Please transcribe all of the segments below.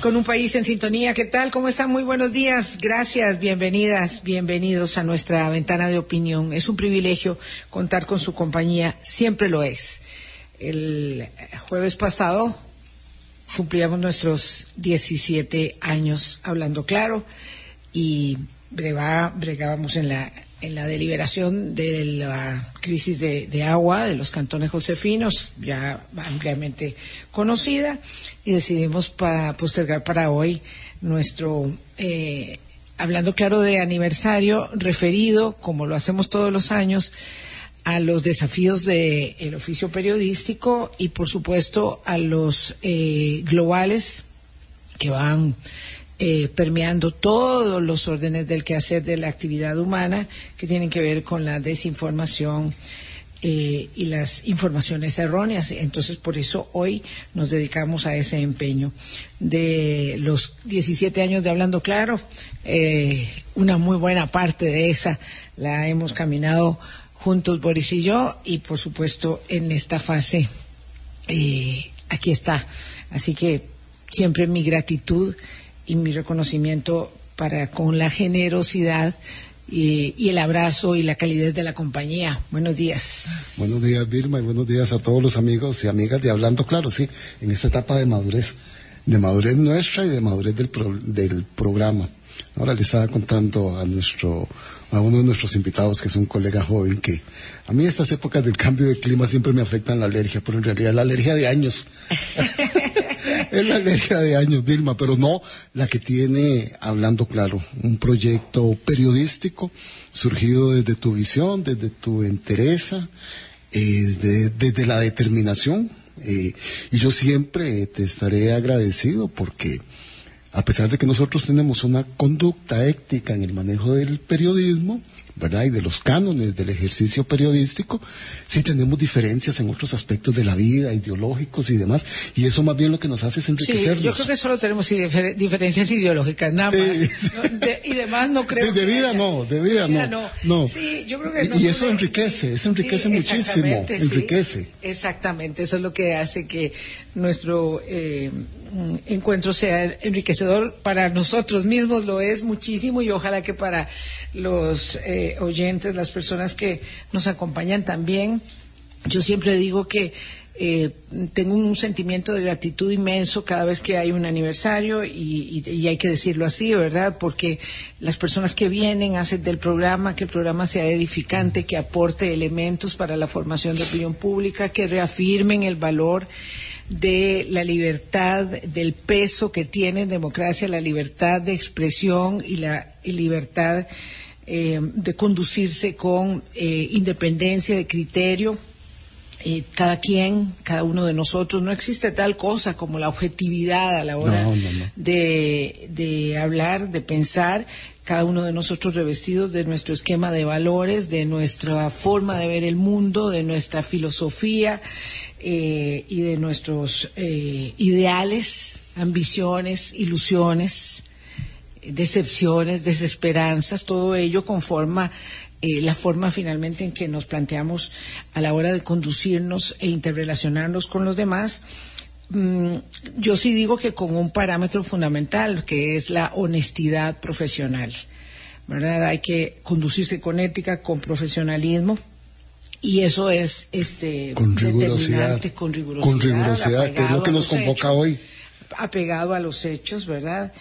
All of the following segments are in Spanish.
Con un país en sintonía, ¿qué tal? ¿Cómo están? Muy buenos días. Gracias, bienvenidas, bienvenidos a nuestra ventana de opinión. Es un privilegio contar con su compañía, siempre lo es. El jueves pasado cumplíamos nuestros 17 años hablando claro y bregábamos en la en la deliberación de la crisis de, agua de los cantones josefinos, ya ampliamente conocida, y decidimos postergar para hoy nuestro, eh, hablando claro de aniversario, referido, como lo hacemos todos los años, a los desafíos del oficio periodístico y, por supuesto, a los eh, globales que van eh, permeando todos los órdenes del quehacer de la actividad humana que tienen que ver con la desinformación eh, y las informaciones erróneas. Entonces, por eso hoy nos dedicamos a ese empeño. De los 17 años de Hablando Claro, eh, una muy buena parte de esa la hemos caminado juntos Boris y yo y, por supuesto, en esta fase, aquí está. Así que siempre mi gratitud y mi reconocimiento para con la generosidad y, el abrazo y la calidez de la compañía. Buenos días. Buenos días, Vilma, y buenos días a todos los amigos y amigas de Hablando Claro, sí, en esta etapa de madurez, de madurez nuestra y de madurez del, del programa. Ahora le estaba contando a nuestro a uno de nuestros invitados, que es un colega joven, que a mí estas épocas del cambio de clima siempre me afectan la alergia, pero en realidad la alergia de años. es la alergia de años, Vilma, pero no la que tiene, hablando claro, un proyecto periodístico surgido desde tu visión, desde tu entereza, eh, desde la determinación. Eh, y yo siempre te estaré agradecido porque a pesar de que nosotros tenemos una conducta ética en el manejo del periodismo, ¿verdad? Y de los cánones del ejercicio periodístico, sí tenemos diferencias en otros aspectos de la vida, ideológicos y demás, y eso más bien lo que nos hace es enriquecernos. Sí, yo creo que solo tenemos diferencias ideológicas, nada más. y demás no creo. De, vida no, de vida, no, no. Sí, yo creo que y, eso enriquece, eso enriquece muchísimo, enriquece. Exactamente, eso es lo que hace que nuestro eh, encuentro sea enriquecedor para nosotros mismos, lo es muchísimo y ojalá que para los eh, oyentes, las personas que nos acompañan también. Yo siempre digo que eh, tengo un sentimiento de gratitud inmenso cada vez que hay un aniversario y, hay que decirlo así, ¿verdad? Porque las personas que vienen hacen del programa que el programa sea edificante, que aporte elementos para la formación de opinión pública, que reafirmen el valor de la libertad, del peso que tiene en democracia la libertad de expresión y la libertad eh, de conducirse con eh, independencia de criterio. Eh, cada quien, cada uno de nosotros, no existe tal cosa como la objetividad a la hora De, de hablar, de pensar, cada uno de nosotros revestidos de nuestro esquema de valores, de nuestra forma de ver el mundo, de nuestra filosofía, eh, y de nuestros eh, ideales, ambiciones, ilusiones, decepciones, desesperanzas, todo ello conforma eh, la forma finalmente en que nos planteamos a la hora de conducirnos e interrelacionarnos con los demás. Mm, yo sí digo que con un parámetro fundamental, que es la honestidad profesional. ¿verdad? Hay que conducirse con ética, con profesionalismo y eso es este con rigurosidad, con rigurosidad, que es lo que nos convoca hoy. Apegado a los hechos, ¿verdad?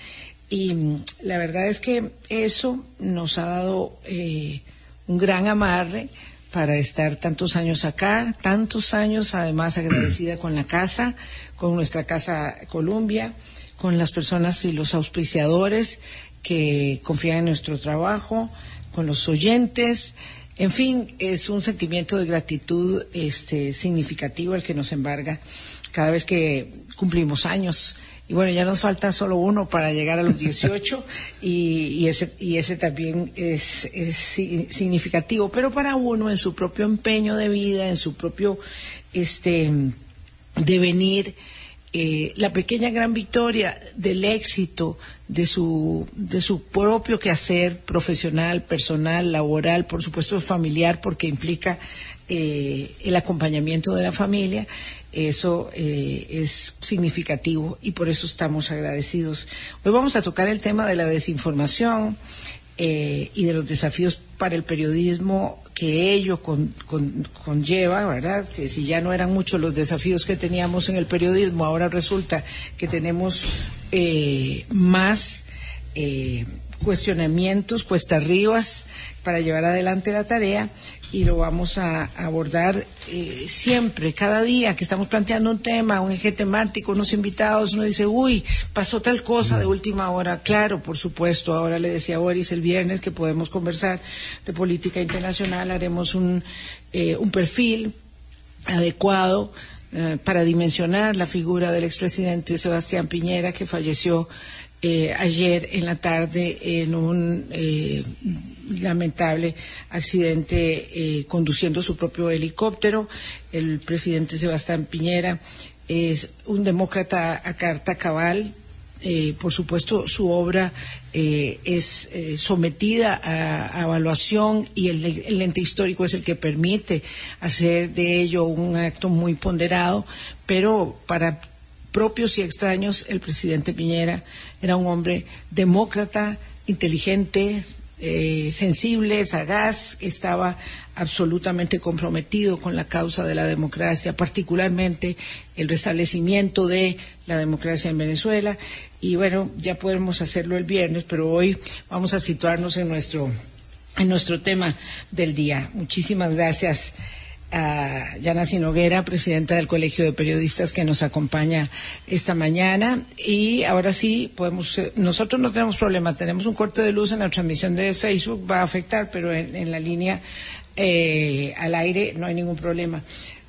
Y mm, la verdad es que eso nos ha dado eh, un gran amarre para estar tantos años acá, tantos años además agradecida con la casa, con nuestra casa Colombia, con las personas y los auspiciadores que confían en nuestro trabajo, con los oyentes, en fin, es un sentimiento de gratitud este, significativo el que nos embarga cada vez que cumplimos años. Y bueno, ya nos falta solo uno para llegar a los 18 y, y, ese, y ese también es, es, significativo. Pero para uno, en su propio empeño de vida, en su propio este, devenir, eh, la pequeña gran victoria del éxito de su, de su propio quehacer profesional, personal, laboral, por supuesto familiar, porque implica eh, el acompañamiento de la familia, eso eh, es significativo y por eso estamos agradecidos. Hoy vamos a tocar el tema de la desinformación eh, y de los desafíos para el periodismo que ello conlleva, ¿verdad? Que si ya no eran muchos los desafíos que teníamos en el periodismo, ahora resulta que tenemos eh, más eh, cuestionamientos, cuesta arribas para llevar adelante la tarea y lo vamos a abordar eh, siempre, cada día que estamos planteando un tema, un eje temático, unos invitados, uno dice, uy, pasó tal cosa de última hora. Claro, por supuesto, ahora le decía a Boris el viernes que podemos conversar de política internacional, haremos un, eh, un perfil adecuado eh, para dimensionar la figura del expresidente Sebastián Piñera, que falleció eh, ayer en la tarde en un eh, lamentable accidente eh, conduciendo su propio helicóptero. El presidente Sebastián Piñera es un demócrata a carta cabal. por supuesto, su obra es sometida a, evaluación y el, el ente histórico es el que permite hacer de ello un acto muy ponderado, pero para propios y extraños, el presidente Piñera era un hombre demócrata, inteligente, eh, sensible, sagaz, estaba absolutamente comprometido con la causa de la democracia, particularmente el restablecimiento de la democracia en Venezuela. Y bueno, ya podemos hacerlo el viernes, pero hoy vamos a situarnos en nuestro, en nuestro tema del día. Muchísimas gracias a Yana Sinoguera, presidenta del Colegio de Periodistas que nos acompaña esta mañana. Y ahora sí, podemos, eh, nosotros no tenemos problema, tenemos un corte de luz en la transmisión de Facebook, va a afectar, pero en, la línea eh, al aire no hay ningún problema.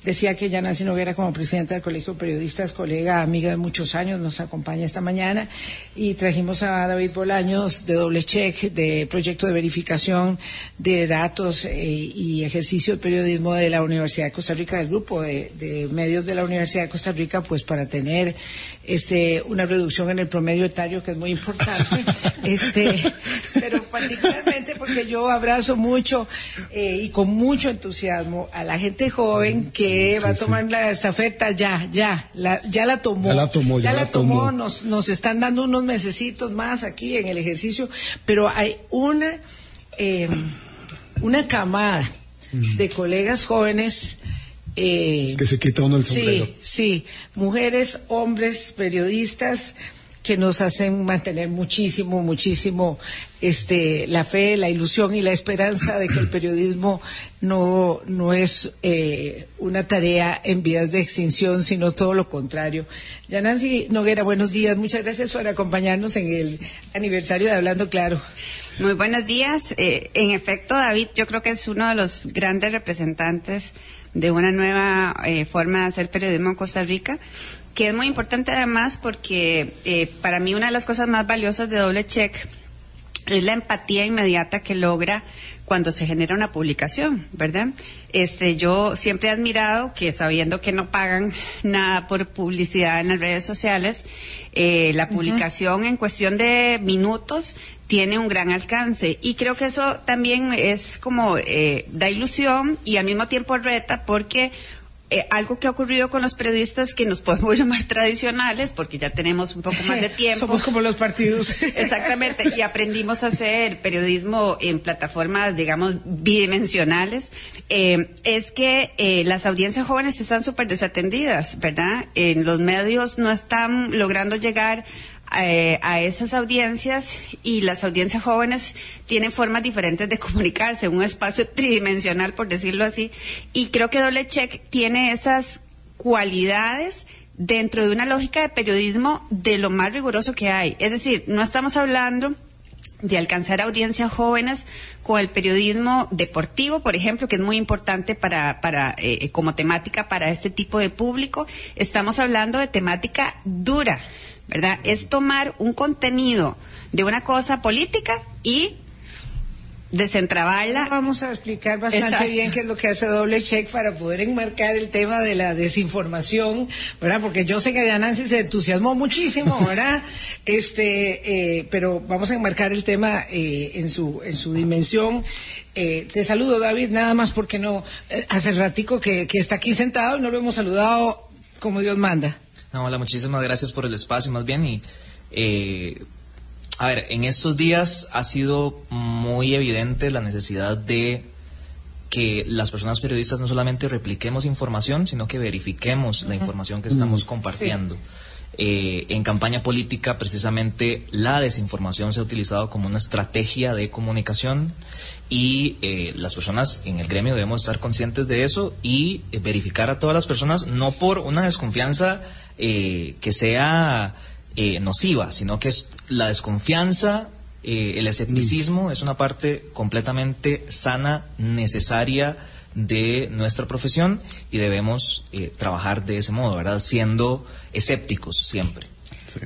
Decía que ya Nancy Noguera, como presidenta del Colegio de Periodistas, colega, amiga de muchos años, nos acompaña esta mañana. Y trajimos a David Bolaños de Doble Check, de Proyecto de Verificación de Datos eh, y Ejercicio de Periodismo de la Universidad de Costa Rica, del grupo de, medios de la Universidad de Costa Rica, pues para tener este, una reducción en el promedio etario, que es muy importante, este, pero particularmente porque yo abrazo mucho eh, y con mucho entusiasmo a la gente joven que va a tomar la estafeta ya, ya, ya la tomó. Ya la tomó, ya, la, tomó. Nos, nos están dando unos mesecitos más aquí en el ejercicio, pero hay una, em, una camada mm. de colegas jóvenes eh, que se quita uno el sombrero. Sí, sí, mujeres, hombres, periodistas que nos hacen mantener muchísimo, muchísimo este, la fe, la ilusión y la esperanza de que el periodismo no, no es eh, una tarea en vías de extinción, sino todo lo contrario. Ya Noguera, buenos días. Muchas gracias por acompañarnos en el aniversario de Hablando Claro. Muy buenos días. Eh, en efecto, David, yo creo que es uno de los grandes representantes de una nueva eh, forma de hacer periodismo en Costa Rica que es muy importante además porque eh, para mí una de las cosas más valiosas de doble check es la empatía inmediata que logra cuando se genera una publicación, ¿verdad? Este, yo siempre he admirado que sabiendo que no pagan nada por publicidad en las redes sociales, eh, la publicación en cuestión de minutos tiene un gran alcance y creo que eso también es como eh, da ilusión y al mismo tiempo reta porque eh, algo que ha ocurrido con los periodistas que nos podemos llamar tradicionales, porque ya tenemos un poco más de tiempo. Somos como los partidos. Exactamente, y aprendimos a hacer periodismo en plataformas, digamos, bidimensionales. Eh, es que eh, las audiencias jóvenes están súper desatendidas, ¿verdad? En los medios no están logrando llegar eh, a esas audiencias y las audiencias jóvenes tienen formas diferentes de comunicarse, un espacio tridimensional, por decirlo así, y creo que Doble Check tiene esas cualidades dentro de una lógica de periodismo de lo más riguroso que hay. Es decir, no estamos hablando de alcanzar audiencias jóvenes con el periodismo deportivo, por ejemplo, que es muy importante para, para eh, como temática para este tipo de público. Estamos hablando de temática dura, ¿verdad? Es tomar un contenido de una cosa política y desentrabarla. Vamos a explicar bastante bien qué es lo que hace doble check para poder enmarcar el tema de la desinformación, ¿verdad? Porque yo sé que ya Nancy se entusiasmó muchísimo, ¿verdad? este, eh, pero vamos a enmarcar el tema eh, en su en su dimensión. Eh, te saludo, David, nada más porque no hace ratico que, que está aquí sentado y no lo hemos saludado como Dios manda. No, hola, muchísimas gracias por el espacio, más bien y a ver, en estos días ha sido muy evidente la necesidad de que las personas periodistas no solamente repliquemos información, sino que verifiquemos la información que estamos compartiendo. Eh, en campaña política, precisamente, la desinformación se ha utilizado como una estrategia de comunicación y eh, las personas en el gremio debemos estar conscientes de eso y eh, verificar a todas las personas, no por una desconfianza que sea eh, nociva, sino que es la desconfianza, eh, el escepticismo es una parte completamente sana, necesaria de nuestra profesión y debemos eh, trabajar de ese modo, ¿verdad? Siendo escépticos siempre.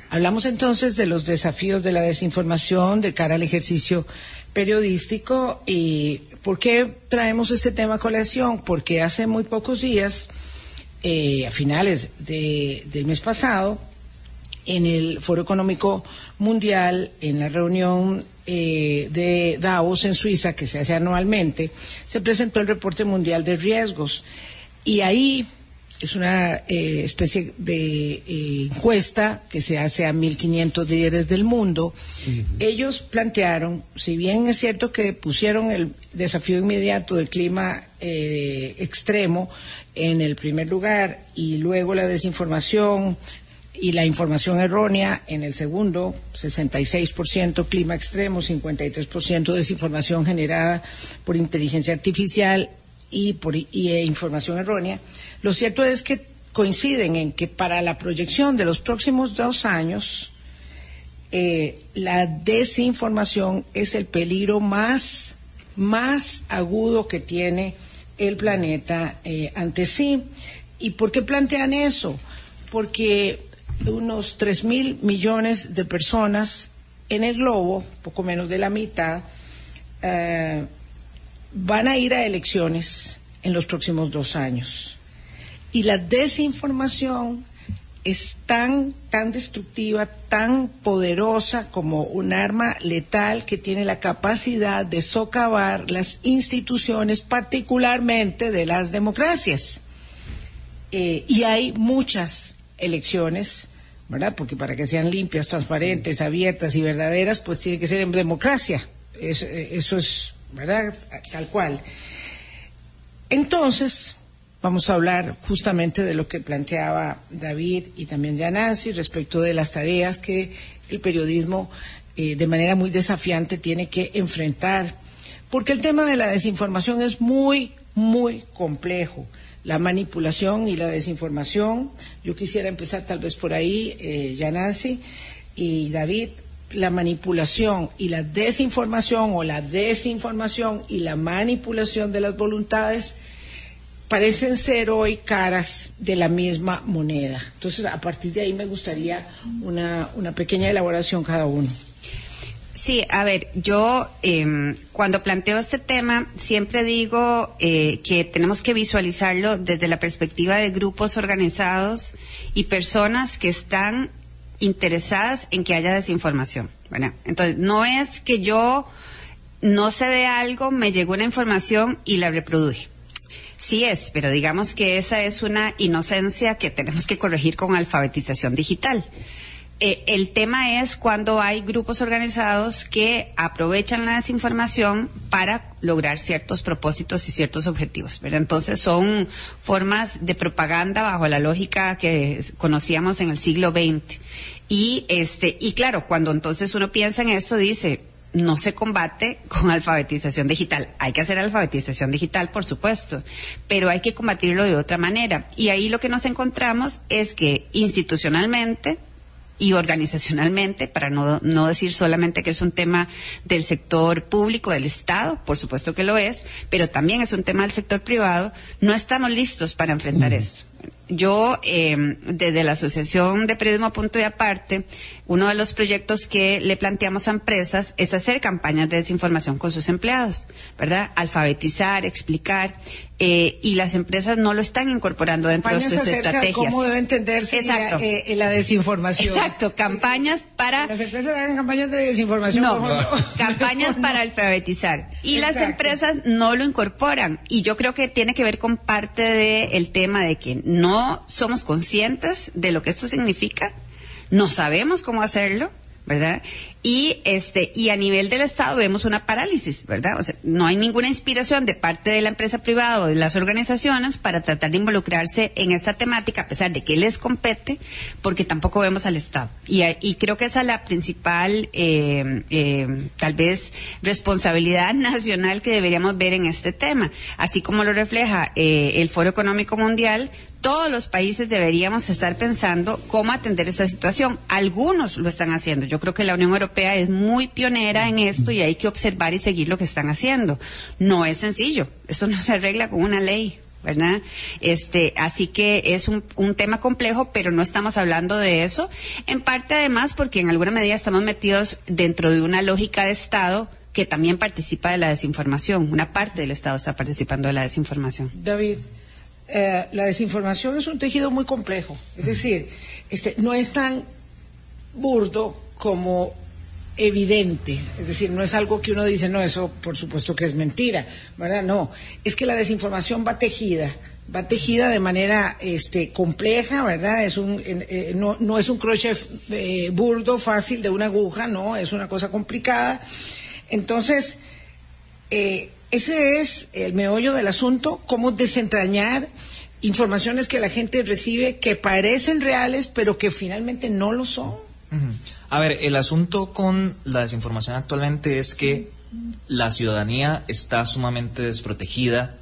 Hablamos entonces de los desafíos de la desinformación de cara al ejercicio periodístico y ¿por qué traemos este tema a colación? Porque hace muy pocos días, a finales del mes pasado, en el Foro Económico Mundial, en la reunión eh, de Davos en Suiza, que se hace anualmente, se presentó el reporte mundial de riesgos. Y ahí es una eh, especie de eh, encuesta que se hace a 1.500 líderes del mundo. Ellos plantearon, si bien es cierto que pusieron el desafío inmediato del clima extremo en el primer lugar y luego la desinformación, y la información errónea en el segundo, 66% clima extremo, 53% desinformación generada por inteligencia artificial y por e información errónea. Lo cierto es que coinciden en que para la proyección de los próximos dos años, eh, la desinformación es el peligro más, más agudo que tiene el planeta eh, ante sí. ¿Y por qué plantean eso? Porque unos tres mil millones de personas en el globo, poco menos de la mitad, eh, van a ir a elecciones en los próximos dos años. Y la desinformación es tan, tan destructiva, tan poderosa como un arma letal que tiene la capacidad de socavar las instituciones, particularmente de las democracias. Eh, y hay muchas elecciones, ¿verdad? Porque para que sean limpias, transparentes, abiertas y verdaderas, pues tiene que ser en democracia. Eso, eso es, ¿verdad? Tal cual. Entonces, vamos a hablar justamente de lo que planteaba David y también ya Nancy respecto de las tareas que el periodismo eh, de manera muy desafiante tiene que enfrentar. Porque el tema de la desinformación es muy, muy complejo la manipulación y la desinformación. Yo quisiera empezar tal vez por ahí, eh, Yanasi y David, la manipulación y la desinformación o la desinformación y la manipulación de las voluntades parecen ser hoy caras de la misma moneda. Entonces, a partir de ahí me gustaría una, una pequeña elaboración cada uno. Sí, a ver, yo eh, cuando planteo este tema siempre digo eh, que tenemos que visualizarlo desde la perspectiva de grupos organizados y personas que están interesadas en que haya desinformación. Bueno, entonces no es que yo no sé de algo, me llegó una información y la reproduje. Sí es, pero digamos que esa es una inocencia que tenemos que corregir con alfabetización digital. Eh, el tema es cuando hay grupos organizados que aprovechan la desinformación para lograr ciertos propósitos y ciertos objetivos. Pero entonces son formas de propaganda bajo la lógica que conocíamos en el siglo XX. Y este, y claro, cuando entonces uno piensa en esto, dice, no se combate con alfabetización digital. Hay que hacer alfabetización digital, por supuesto, pero hay que combatirlo de otra manera. Y ahí lo que nos encontramos es que institucionalmente, y organizacionalmente, para no, no decir solamente que es un tema del sector público, del Estado, por supuesto que lo es, pero también es un tema del sector privado, no estamos listos para enfrentar esto. Yo, eh, desde la Asociación de Periodismo Punto y Aparte, uno de los proyectos que le planteamos a empresas es hacer campañas de desinformación con sus empleados, ¿verdad? Alfabetizar, explicar, eh, y las empresas no lo están incorporando dentro de sus estrategias. ¿Cómo debe entenderse Exacto. La, eh, la, desinformación? Exacto, campañas para... Las empresas hagan campañas de desinformación. No, campañas para alfabetizar. Y Exacto. las empresas no lo incorporan. Y yo creo que tiene que ver con parte del tema de que no somos conscientes de lo que esto significa, no sabemos cómo hacerlo, ¿verdad? Y este y a nivel del Estado vemos una parálisis, ¿verdad? O sea, no hay ninguna inspiración de parte de la empresa privada o de las organizaciones para tratar de involucrarse en esta temática, a pesar de que les compete, porque tampoco vemos al Estado. Y, y creo que esa es la principal, eh, eh, tal vez, responsabilidad nacional que deberíamos ver en este tema. Así como lo refleja eh, el Foro Económico Mundial, todos los países deberíamos estar pensando cómo atender esta situación. Algunos lo están haciendo. Yo creo que la Unión Europea es muy pionera en esto y hay que observar y seguir lo que están haciendo. No es sencillo. Esto no se arregla con una ley. ¿verdad? Este, así que es un, un, tema complejo, pero no estamos hablando de eso. En parte además porque en alguna medida estamos metidos dentro de una lógica de Estado que también participa de la desinformación. Una parte del Estado está participando de la desinformación. David, eh, la desinformación es un tejido muy complejo. Es decir, este, no es tan burdo como evidente, es decir, no es algo que uno dice, no, eso por supuesto que es mentira, ¿verdad? No, es que la desinformación va tejida, va tejida de manera este, compleja, ¿verdad? Es un, eh, no, no, es un crochet eh, burdo, fácil de una aguja, no, es una cosa complicada. Entonces, eh, ese es el meollo del asunto, cómo desentrañar informaciones que la gente recibe que parecen reales, pero que finalmente no lo son. A ver, el asunto con la desinformación actualmente es que la ciudadanía está sumamente desprotegida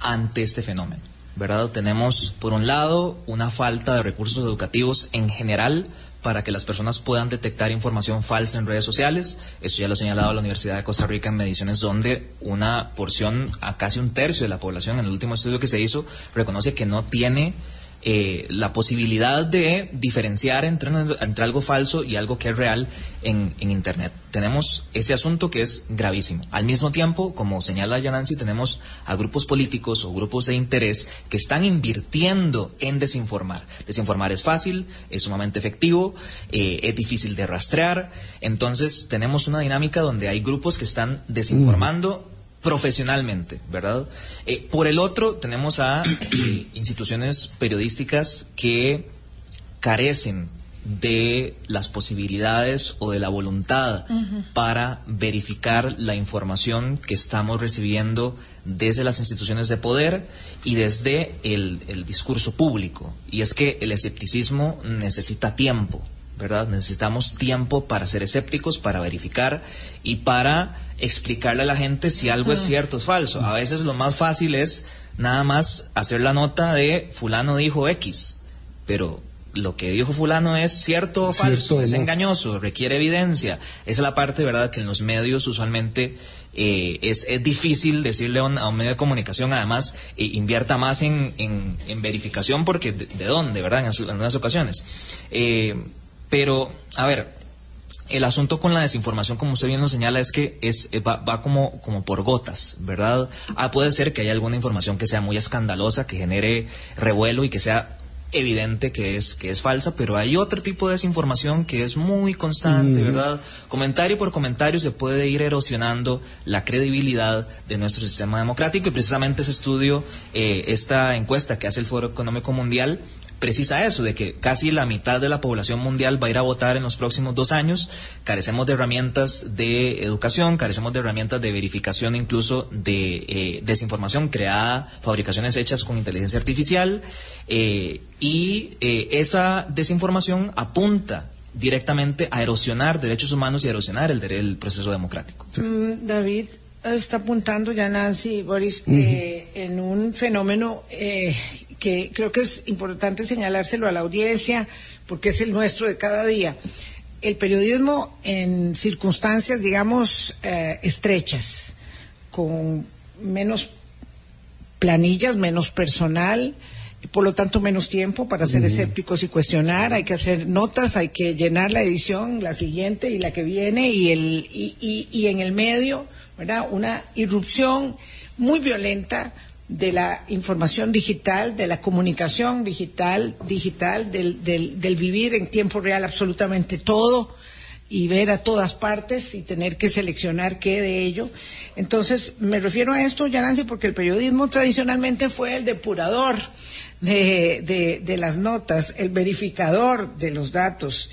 ante este fenómeno, ¿verdad? Tenemos, por un lado, una falta de recursos educativos en general para que las personas puedan detectar información falsa en redes sociales. Eso ya lo ha señalado la Universidad de Costa Rica en mediciones donde una porción, a casi un tercio de la población, en el último estudio que se hizo, reconoce que no tiene eh, la posibilidad de diferenciar entre, entre, algo falso y algo que es real en, en, Internet. Tenemos ese asunto que es gravísimo. Al mismo tiempo, como señala Yanansi, tenemos a grupos políticos o grupos de interés que están invirtiendo en desinformar. Desinformar es fácil, es sumamente efectivo, eh, es difícil de rastrear. Entonces, tenemos una dinámica donde hay grupos que están desinformando. Profesionalmente, ¿verdad? Eh, por el otro, tenemos a eh, instituciones periodísticas que carecen de las posibilidades o de la voluntad uh -huh. para verificar la información que estamos recibiendo desde las instituciones de poder y desde el, el discurso público. Y es que el escepticismo necesita tiempo, ¿verdad? Necesitamos tiempo para ser escépticos, para verificar y para explicarle a la gente si algo es cierto o es falso. A veces lo más fácil es nada más hacer la nota de fulano dijo X, pero lo que dijo fulano es cierto o falso, cierto, es no. engañoso, requiere evidencia. Esa es la parte, ¿verdad?, que en los medios usualmente eh, es, es, difícil decirle a un, a un, medio de comunicación, además, eh, invierta más en, en, en, verificación, porque de, de dónde, ¿verdad?, en, en unas ocasiones. Eh, pero, a ver, el asunto con la desinformación, como usted bien nos señala, es que es, va, va como, como por gotas, ¿verdad? Ah, puede ser que haya alguna información que sea muy escandalosa, que genere revuelo y que sea evidente que es que es falsa, pero hay otro tipo de desinformación que es muy constante, mm. ¿verdad? Comentario por comentario se puede ir erosionando la credibilidad de nuestro sistema democrático y precisamente ese estudio, eh, esta encuesta que hace el Foro Económico Mundial, precisa eso, de que casi la mitad de la población mundial va a ir a votar en los próximos dos años. Carecemos de herramientas de educación, carecemos de herramientas de verificación incluso de eh, desinformación creada, fabricaciones hechas con inteligencia artificial. Eh, y eh, esa desinformación apunta directamente a erosionar derechos humanos y a erosionar el, el proceso democrático. Mm, David, está apuntando ya Nancy Boris uh -huh. eh, en un fenómeno eh, que creo que es importante señalárselo a la audiencia porque es el nuestro de cada día. El periodismo en circunstancias, digamos, eh, estrechas, con menos planillas, menos personal, por lo tanto menos tiempo para ser escépticos y cuestionar, hay que hacer notas, hay que llenar la edición, la siguiente y la que viene, y, el, y, y, y en el medio, ¿verdad? Una irrupción muy violenta de la información digital, de la comunicación digital, digital, del, del, del vivir en tiempo real absolutamente todo y ver a todas partes y tener que seleccionar qué de ello. Entonces, me refiero a esto, Yanancy, porque el periodismo tradicionalmente fue el depurador de, de, de las notas, el verificador de los datos.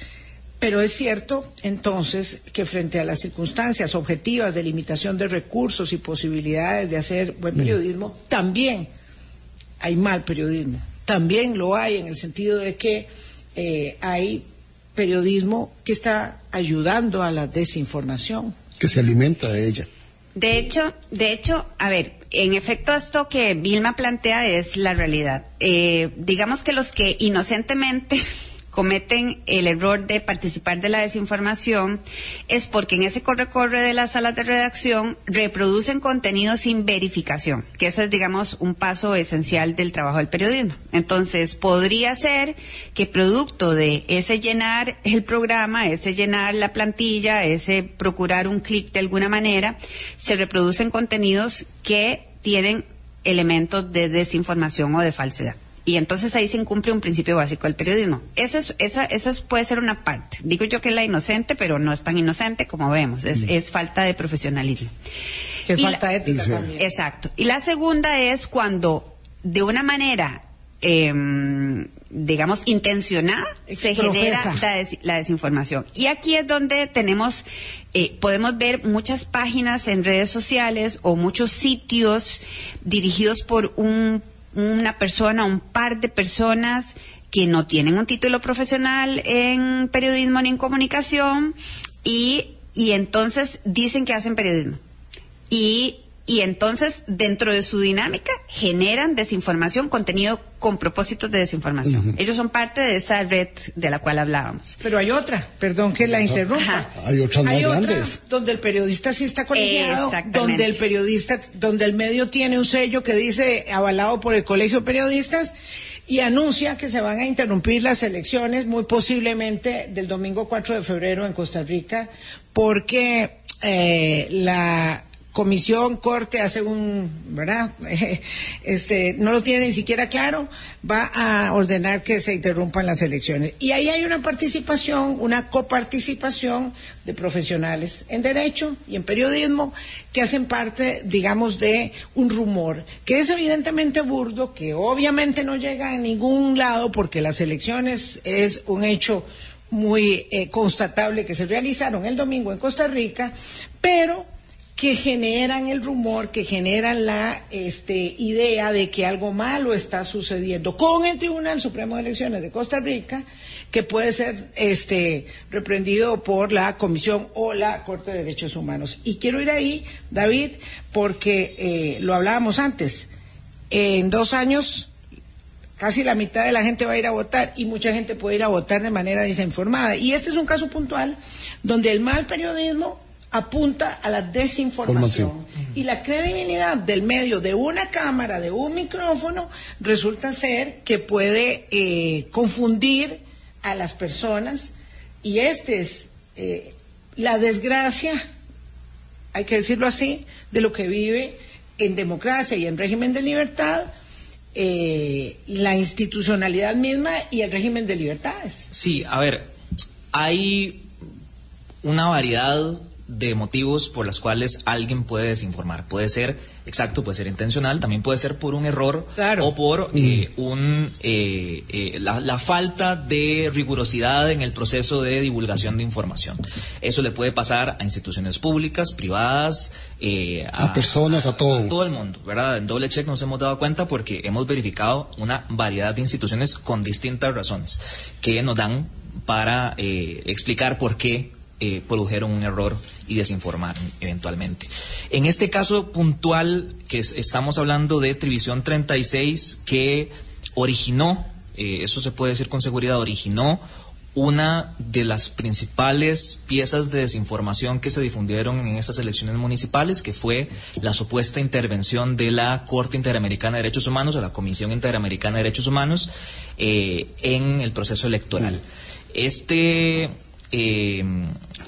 Pero es cierto, entonces, que frente a las circunstancias objetivas de limitación de recursos y posibilidades de hacer buen periodismo, también hay mal periodismo. También lo hay en el sentido de que eh, hay periodismo que está ayudando a la desinformación. Que se alimenta de ella. De hecho, de hecho, a ver, en efecto esto que Vilma plantea es la realidad. Eh, digamos que los que inocentemente cometen el error de participar de la desinformación es porque en ese corre-corre de las salas de redacción reproducen contenido sin verificación, que ese es, digamos, un paso esencial del trabajo del periodismo. Entonces, podría ser que producto de ese llenar el programa, ese llenar la plantilla, ese procurar un clic de alguna manera, se reproducen contenidos que tienen elementos de desinformación o de falsedad. Y entonces ahí se incumple un principio básico del periodismo. Eso, es, esa, eso es- puede ser una parte. Digo yo que es la inocente, pero no es tan inocente como vemos. Es, es falta de profesionalismo. Que Y falta la- ética Sí. también. Exacto. Y la segunda es cuando de una manera, em, digamos, intencionada, se genera Exprofesa. la, des- la desinformación. Y aquí es donde tenemos, eh, podemos ver muchas páginas en redes sociales o muchos sitios dirigidos por un, una persona, un par de personas que no tienen un título profesional en periodismo ni en comunicación y, y entonces dicen que hacen periodismo. Y, y entonces, dentro de su dinámica, generan desinformación, contenido con propósitos de desinformación. Ellos son parte de esa red de la cual hablábamos. Pero hay otra, perdón que la interrumpa. Ajá. Hay otras más otra grandes. donde el periodista sí está colegiado, Exactamente. donde el periodista, donde el medio tiene un sello que dice avalado por el Colegio de Periodistas y anuncia que se van a interrumpir las elecciones muy posiblemente del domingo 4 de febrero en Costa Rica porque eh, la comisión corte hace un verdad este no lo tiene ni siquiera claro va a ordenar que se interrumpan las elecciones. Y ahí hay una participación una coparticipación de profesionales en derecho y en periodismo que hacen parte digamos de un rumor que es evidentemente burdo que obviamente no llega a ningún lado porque las elecciones es un hecho muy eh, constatable que se realizaron el domingo en Costa Rica pero que generan el rumor, que generan la este, idea de que algo malo está sucediendo con el Tribunal Supremo de Elecciones de Costa Rica, que puede ser este, reprendido por la Comisión o la Corte de Derechos Humanos. Y quiero ir ahí, David, porque eh, lo hablábamos antes. En dos años casi la mitad de la gente va a ir a votar y mucha gente puede ir a votar de manera desinformada. Y este es un caso puntual donde el mal periodismo apunta a la desinformación Formación. y la credibilidad del medio de una cámara, de un micrófono, resulta ser que puede eh, confundir a las personas y este es eh, la desgracia, hay que decirlo así, de lo que vive en democracia y en régimen de libertad eh, la institucionalidad misma y el régimen de libertades. Sí, a ver, hay una variedad de motivos por los cuales alguien puede desinformar. Puede ser, exacto, puede ser intencional, también puede ser por un error Claro. o por eh, un, eh, eh, la, la falta de rigurosidad en el proceso de divulgación de información. Eso le puede pasar a instituciones públicas, privadas, eh, A personas, a todo. todo el mundo, ¿verdad? En doble check nos hemos dado cuenta porque hemos verificado una variedad de instituciones con distintas razones que nos dan para eh, explicar por qué eh, produjeron un error y desinformaron eventualmente. En este caso puntual que es- estamos hablando de Trivisión 36 que originó, eh, eso se puede decir con seguridad, originó una de las principales piezas de desinformación que se difundieron en esas elecciones municipales, que fue la supuesta intervención de la Corte Interamericana de Derechos Humanos, o la Comisión Interamericana de Derechos Humanos, eh, en el proceso electoral. Este, eh,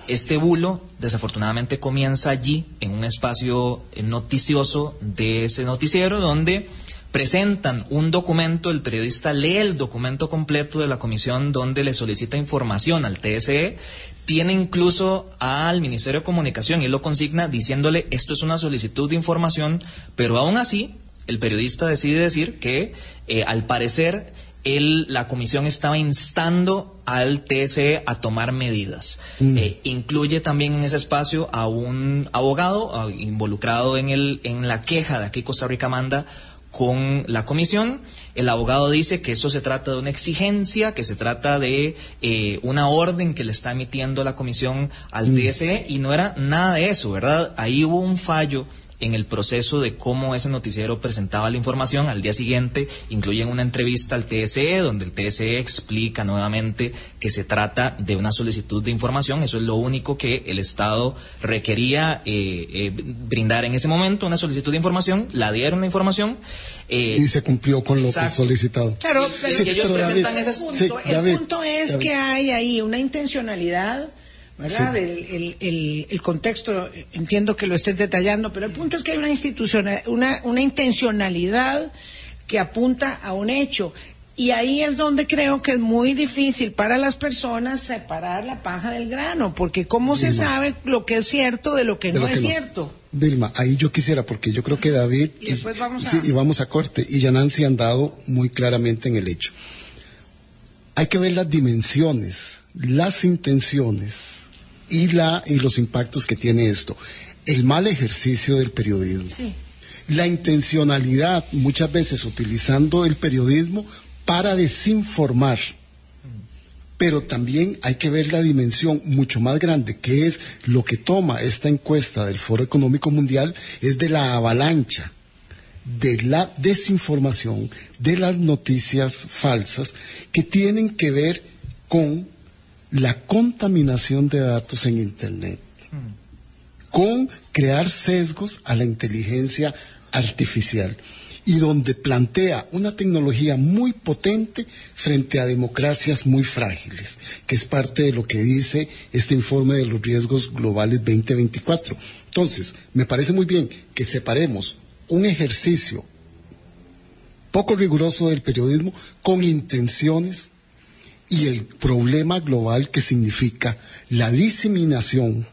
este bulo, desafortunadamente, comienza allí, en un espacio noticioso de ese noticiero, donde presentan un documento, el periodista lee el documento completo de la comisión donde le solicita información al TSE, tiene incluso al Ministerio de Comunicación y lo consigna diciéndole esto es una solicitud de información, pero aún así el periodista decide decir que eh, al parecer la comisión estaba instando al TSE a tomar medidas. Mm. Eh, incluye también en ese espacio a un abogado involucrado en, el, en la queja de aquí Costa Rica manda con la comisión. El abogado dice que eso se trata de una exigencia, que se trata de eh, una orden que le está emitiendo la comisión al mm. TSE y no era nada de eso, ¿verdad? Ahí hubo un fallo en el proceso de cómo ese noticiero presentaba la información. Al día siguiente incluyen una entrevista al TSE, donde el TSE explica nuevamente que se trata de una solicitud de información. Eso es lo único que el Estado requería eh, eh, brindar en ese momento, una solicitud de información. La dieron la información. Eh, y se cumplió con lo que solicitado. Claro, pero, ellos presentan ese punto. el punto es que hay ahí una intencionalidad ¿verdad? El, contexto, entiendo que lo estés detallando, pero el punto es que hay una, una, una intencionalidad que apunta a un hecho. Y ahí es donde creo que es muy difícil para las personas separar la paja del grano, porque ¿cómo se sabe lo que es cierto de lo que no es cierto? Vilma, ahí yo quisiera, porque yo creo que David y, vamos a... y vamos a corte, y ya Nancy han dado muy claramente en el hecho. Hay que ver las dimensiones, las intenciones, y, la, y los impactos que tiene esto. El mal ejercicio del periodismo. La intencionalidad, muchas veces utilizando el periodismo para desinformar. Pero también hay que ver la dimensión mucho más grande, que es lo que toma esta encuesta del Foro Económico Mundial, es de la avalancha de la desinformación, de las noticias falsas, que tienen que ver con la contaminación de datos en Internet, con crear sesgos a la inteligencia artificial y donde plantea una tecnología muy potente frente a democracias muy frágiles, que es parte de lo que dice este informe de los riesgos globales 2024. Entonces, me parece muy bien que separemos un ejercicio poco riguroso del periodismo con intenciones y el problema global que significa la diseminación,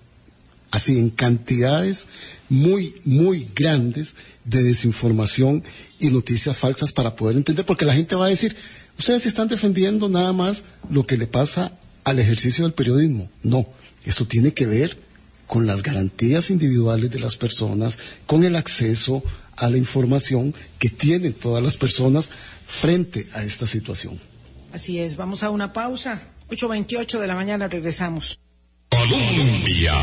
así en cantidades muy, muy grandes de desinformación y noticias falsas para poder entender, porque la gente va a decir, ustedes están defendiendo nada más lo que le pasa al ejercicio del periodismo. No, esto tiene que ver con las garantías individuales de las personas, con el acceso a la información que tienen todas las personas frente a esta situación. Así es, vamos a una pausa. 8.28 de la mañana regresamos. Colombia.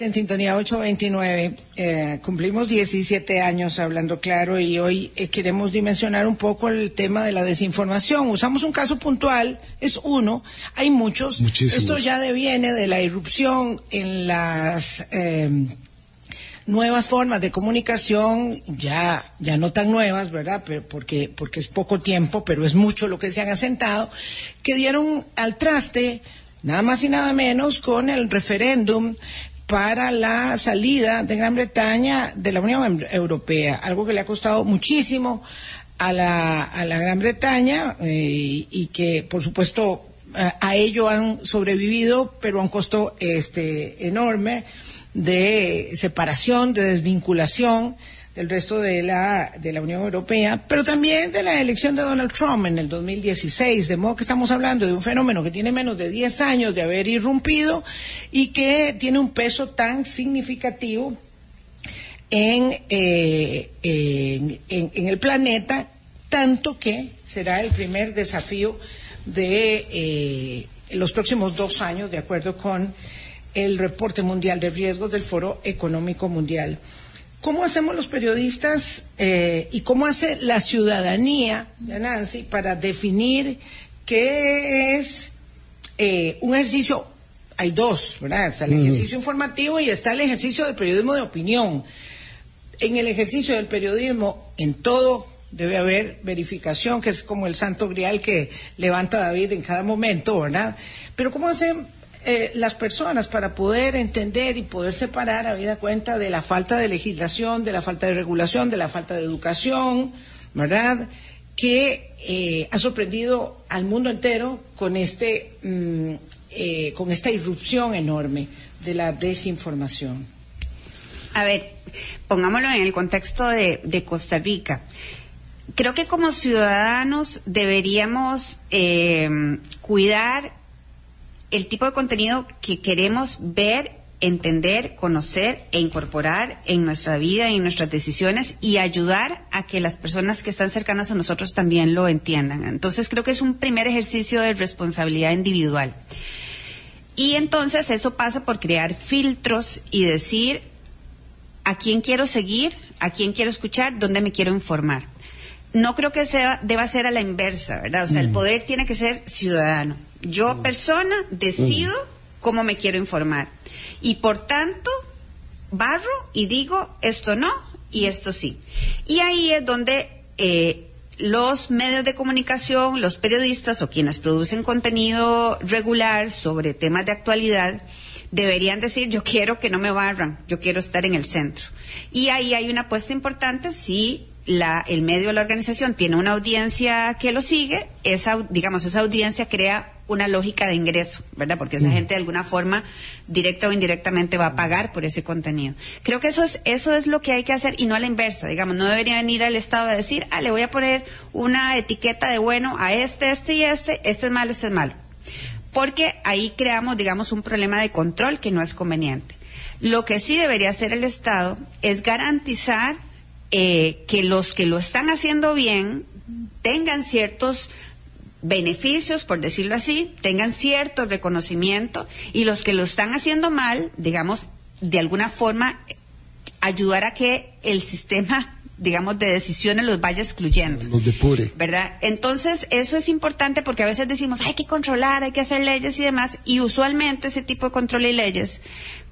En sintonía 829, eh, cumplimos 17 años hablando claro y hoy eh, queremos dimensionar un poco el tema de la desinformación. Usamos un caso puntual, es uno, hay muchos. Muchísimos. Esto ya deviene de la irrupción en las eh, nuevas formas de comunicación, ya, ya no tan nuevas, ¿verdad? Pero porque, porque es poco tiempo, pero es mucho lo que se han asentado, que dieron al traste, nada más y nada menos, con el referéndum para la salida de Gran Bretaña de la Unión Europea, algo que le ha costado muchísimo a la, a la Gran Bretaña eh, y que, por supuesto, a, a ello han sobrevivido, pero a un costo este, enorme de separación, de desvinculación del resto de la, de la Unión Europea, pero también de la elección de Donald Trump en el 2016, de modo que estamos hablando de un fenómeno que tiene menos de 10 años de haber irrumpido y que tiene un peso tan significativo en, eh, en, el planeta, tanto que será el primer desafío de eh, los próximos dos años, de acuerdo con el reporte mundial de riesgos del Foro Económico Mundial. ¿Cómo hacemos los periodistas eh, y cómo hace la ciudadanía, Nancy, para definir que es eh, un ejercicio, hay dos, ¿verdad? Está el ejercicio informativo y está el ejercicio del periodismo de opinión. En el ejercicio del periodismo, en todo debe haber verificación, que es como el santo grial que levanta David en cada momento, ¿verdad? Pero ¿cómo hacen eh, las personas para poder entender y poder separar, habida cuenta de la falta de legislación, de la falta de regulación, de la falta de educación, ¿verdad? Que eh, ha sorprendido al mundo entero con este mm, eh, con esta irrupción enorme de la desinformación. A ver, pongámoslo en el contexto de, de Costa Rica creo que como ciudadanos deberíamos eh, cuidar el tipo de contenido que queremos ver, entender, conocer e incorporar en nuestra vida y en nuestras decisiones y ayudar a que las personas que están cercanas a nosotros también lo entiendan. Entonces creo que es un primer ejercicio de responsabilidad individual. Y entonces eso pasa por crear filtros y decir a quién quiero seguir, a quién quiero escuchar, dónde me quiero informar no creo que sea, deba ser a la inversa, ¿verdad? O sea, el mm. poder tiene que ser ciudadano. Yo, persona, decido cómo me quiero informar. Y por tanto, barro y digo esto no y esto sí. Y ahí es donde eh, los medios de comunicación, los periodistas o quienes producen contenido regular sobre temas de actualidad, deberían decir yo quiero que no me barran, yo quiero estar en el centro. Y ahí hay una apuesta importante si la, el medio de la organización tiene una audiencia que lo sigue, esa, digamos, esa audiencia crea una lógica de ingreso, ¿verdad? Porque esa gente de alguna forma, directa o indirectamente, va a pagar por ese contenido. Creo que eso es, eso es lo que hay que hacer y no a la inversa, digamos, no debería venir al Estado a decir, ah, le voy a poner una etiqueta de bueno a este, este y este, este es malo, este es malo. Porque ahí creamos, digamos, un problema de control que no es conveniente. Lo que sí debería hacer el Estado es garantizar eh, que los que lo están haciendo bien tengan ciertos beneficios, por decirlo así, tengan cierto reconocimiento y los que lo están haciendo mal, digamos, de alguna forma ayudar a que el sistema digamos, de decisiones los vaya excluyendo. Los depure. ¿Verdad? Entonces, eso es importante porque a veces decimos, hay que controlar, hay que hacer leyes y demás, y usualmente ese tipo de control y leyes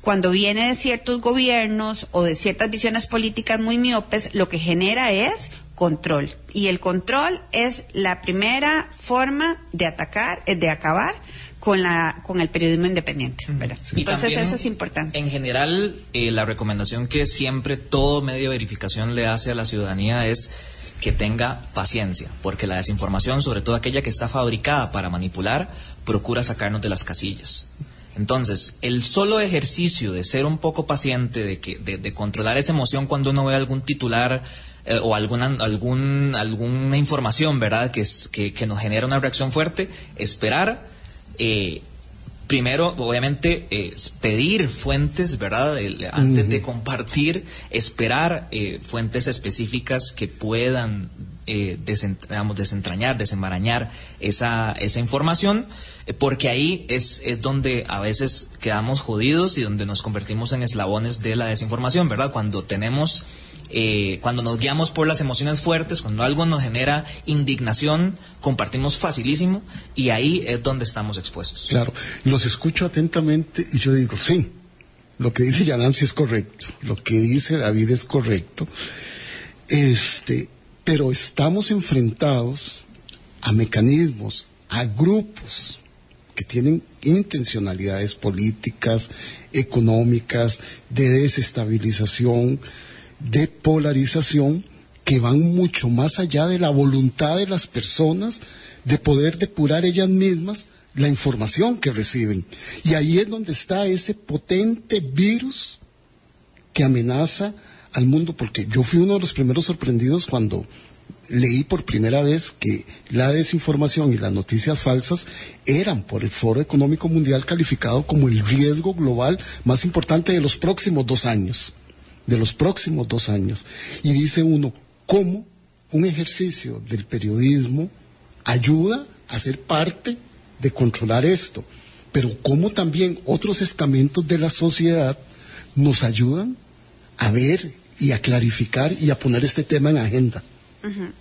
cuando viene de ciertos gobiernos o de ciertas visiones políticas muy miopes, lo que genera es control. Y el control es la primera forma de atacar, eh, de acabar con la con el periodismo independiente. Entonces eso es importante. En general, eh, la recomendación que siempre todo medio de verificación le hace a la ciudadanía es que tenga paciencia, porque la desinformación, sobre todo aquella que está fabricada para manipular, procura sacarnos de las casillas. Entonces, el solo ejercicio de ser un poco paciente, de, que, de, controlar esa emoción cuando uno ve algún titular eh, o alguna, algún, alguna información, ¿verdad?, que, es, que, nos genera una reacción fuerte, esperar. Eh, primero, obviamente, eh, pedir fuentes, ¿verdad? antes de compartir, esperar fuentes específicas que puedan eh, desentrañar, desenmarañar esa, esa información, eh, porque ahí es, donde a veces quedamos jodidos y donde nos convertimos en eslabones de la desinformación, ¿verdad? Cuando tenemos, eh, cuando nos guiamos por las emociones fuertes, cuando algo nos genera indignación, compartimos facilísimo y ahí es donde estamos expuestos. Claro, los escucho atentamente y yo digo, sí, lo que dice Yanansi es correcto, lo que dice David es correcto. Este, pero estamos enfrentados a mecanismos, a grupos que tienen intencionalidades políticas, económicas, de desestabilización, de polarización, que van mucho más allá de la voluntad de las personas de poder depurar ellas mismas la información que reciben. Y ahí es donde está ese potente virus que amenaza al mundo, porque yo fui uno de los primeros sorprendidos cuando leí por primera vez que la desinformación y las noticias falsas eran por el Foro Económico Mundial calificado como el riesgo global más importante de los próximos dos años, de los próximos dos años. Y dice uno, ¿cómo un ejercicio del periodismo ayuda a ser parte de controlar esto? Pero cómo también otros estamentos de la sociedad nos ayudan a ver y a clarificar y a poner este tema en agenda.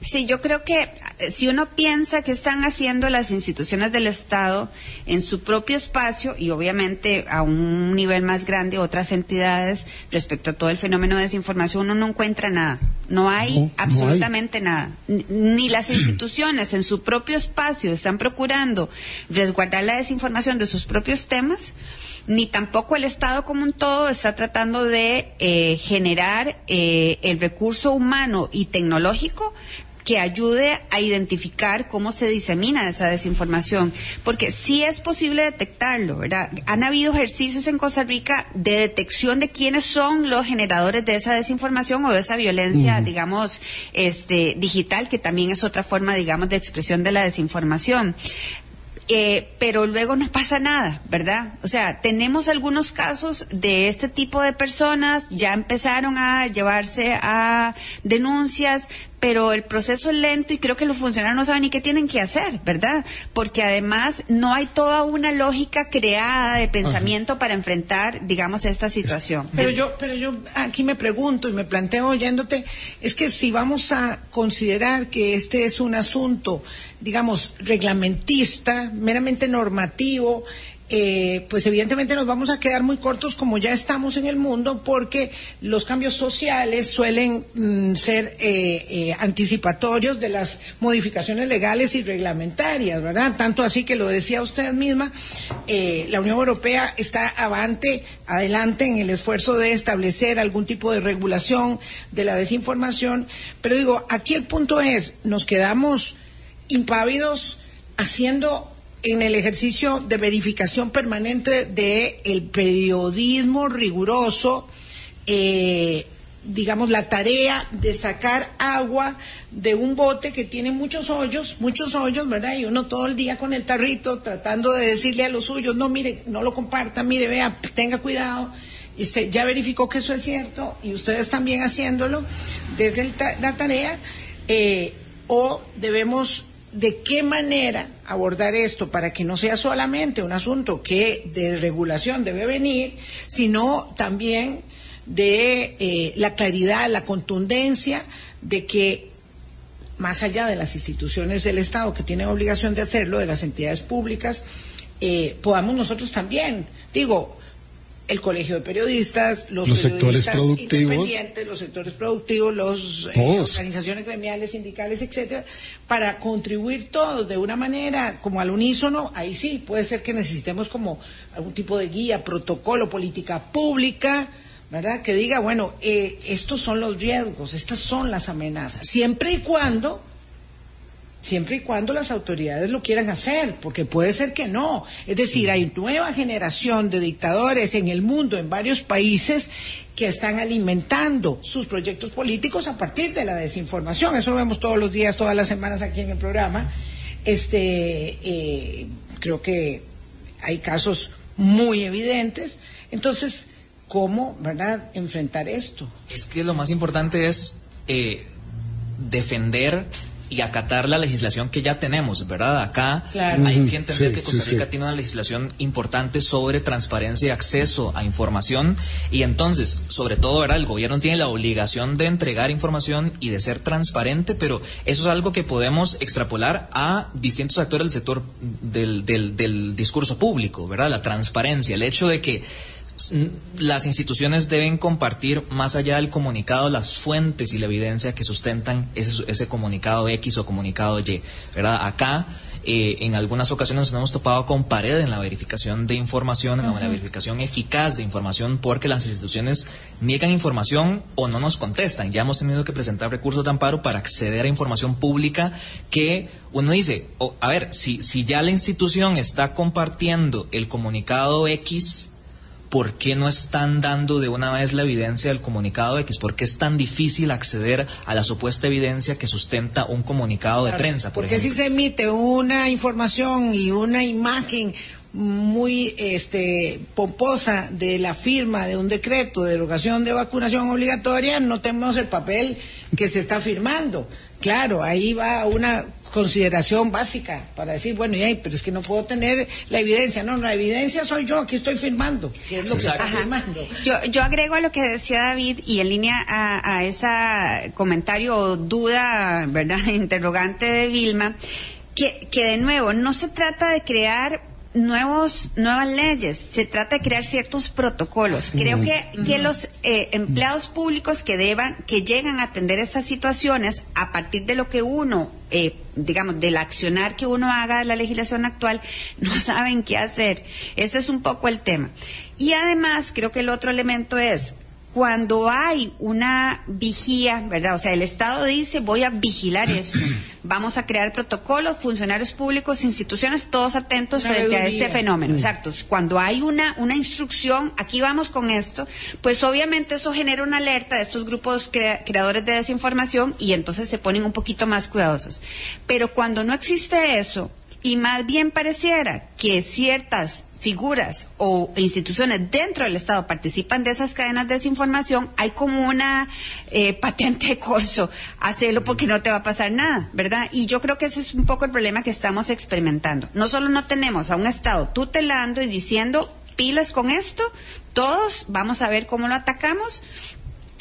Sí, yo creo que eh, si uno piensa que están haciendo las instituciones del Estado en su propio espacio y obviamente a un nivel más grande otras entidades respecto a todo el fenómeno de desinformación, uno no encuentra nada. No hay No, no hay. absolutamente nada. Ni las instituciones en su propio espacio están procurando resguardar la desinformación de sus propios temas, ni tampoco el Estado como un todo está tratando de eh, generar eh, el recurso humano y tecnológico que ayude a identificar cómo se disemina esa desinformación, porque sí es posible detectarlo, ¿verdad? Han habido ejercicios en Costa Rica de detección de quiénes son los generadores de esa desinformación o de esa violencia, digamos, este, digital, que también es otra forma, digamos, de expresión de la desinformación. Eh, pero luego no pasa nada, ¿verdad? O sea, tenemos algunos casos de este tipo de personas, ya empezaron a llevarse a denuncias, pero el proceso es lento y creo que los funcionarios no saben ni qué tienen que hacer, ¿verdad? Porque además no hay toda una lógica creada de pensamiento para enfrentar, digamos, esta situación. Pero yo, pero yo aquí me pregunto y me planteo oyéndote, es que si vamos a considerar que este es un asunto, digamos, reglamentista, meramente normativo, eh, pues evidentemente nos vamos a quedar muy cortos como ya estamos en el mundo porque los cambios sociales suelen mm, ser eh, eh, anticipatorios de las modificaciones legales y reglamentarias, ¿verdad? Tanto así que lo decía usted misma, eh, la Unión Europea está avante, adelante en el esfuerzo de establecer algún tipo de regulación de la desinformación, pero digo, aquí el punto es, nos quedamos impávidos haciendo en el ejercicio de verificación permanente de el periodismo riguroso, eh, digamos, la tarea de sacar agua de un bote que tiene muchos hoyos, muchos hoyos, ¿verdad? Y uno todo el día con el tarrito tratando de decirle a los suyos, no, mire, no lo comparta, mire, vea, tenga cuidado. Y usted ya verificó que eso es cierto y ustedes también haciéndolo desde el ta- la tarea, eh, o debemos de qué manera abordar esto para que no sea solamente un asunto que de regulación debe venir, sino también de eh, la claridad, la contundencia de que más allá de las instituciones del Estado que tienen obligación de hacerlo, de las entidades públicas, eh, podamos nosotros también, digo, el colegio de periodistas, los, Los sectores periodistas productivos. independientes, los sectores productivos, eh, Todos. organizaciones gremiales, sindicales, etcétera, para contribuir todos de una manera como al unísono, ahí sí puede ser que necesitemos como algún tipo de guía, protocolo, política pública, ¿verdad? Que diga, bueno, eh, estos son los riesgos, estas son las amenazas, siempre y cuando siempre y cuando las autoridades lo quieran hacer, porque puede ser que no. Es decir, hay nueva generación de dictadores en el mundo, en varios países, que están alimentando sus proyectos políticos a partir de la desinformación. Eso lo vemos todos los días, todas las semanas aquí en el programa. Este, eh, creo que hay casos muy evidentes. Entonces, ¿cómo, verdad, enfrentar esto? Es que lo más importante es eh, defender y acatar la legislación que ya tenemos, ¿verdad? Acá Claro. hay que entender sí, que Costa Rica sí. tiene una legislación importante sobre transparencia y acceso a información y entonces, sobre todo, ¿verdad? El gobierno tiene la obligación de entregar información y de ser transparente, pero eso es algo que podemos extrapolar a distintos actores del sector del, del, del discurso público, ¿verdad? La transparencia, el hecho de que las instituciones deben compartir más allá del comunicado las fuentes y la evidencia que sustentan ese, ese comunicado X o comunicado Y. ¿verdad? Acá, eh, en algunas ocasiones nos hemos topado con pared en la verificación de información, en la verificación eficaz de información, porque las instituciones niegan información o no nos contestan. Ya hemos tenido que presentar recursos de amparo para acceder a información pública que uno dice, o, a ver, si, si ya la institución está compartiendo el comunicado X, ¿por qué no están dando de una vez la evidencia del comunicado X? ¿Por qué es tan difícil acceder a la supuesta evidencia que sustenta un comunicado de prensa? Por Porque si se emite una información y una imagen muy este pomposa de la firma de un decreto de derogación de vacunación obligatoria, no tenemos el papel que se está firmando. Claro, ahí va una consideración básica para decir, bueno, y pero es que no puedo tener la evidencia. No, la evidencia soy yo, aquí estoy firmando. Que es lo que está firmando. Yo, yo agrego a lo que decía David y en línea a, a ese comentario o duda, ¿verdad? Interrogante de Vilma, que, que de nuevo, no se trata de crear nuevos, nuevas leyes, se trata de crear ciertos protocolos. Creo que, que los eh, empleados públicos que deban, que llegan a atender estas situaciones a partir de lo que uno, eh, digamos, del accionar que uno haga de la legislación actual, no saben qué hacer. Ese es un poco el tema. Y además, creo que el otro elemento es, cuando hay una vigía, ¿verdad? O sea, el Estado dice, voy a vigilar esto, vamos a crear protocolos, funcionarios públicos, instituciones, todos atentos frente a este fenómeno. Mm. Exacto. Cuando hay una, una instrucción, aquí vamos con esto, pues obviamente eso genera una alerta de estos grupos creadores de desinformación y entonces se ponen un poquito más cuidadosos. Pero cuando no existe eso, y más bien pareciera que ciertas figuras o instituciones dentro del Estado participan de esas cadenas de desinformación, hay como una eh, patente de corso, hacerlo porque no te va a pasar nada, ¿verdad? Y yo creo que ese es un poco el problema que estamos experimentando. No solo no tenemos a un Estado tutelando y diciendo pilas con esto, todos vamos a ver cómo lo atacamos,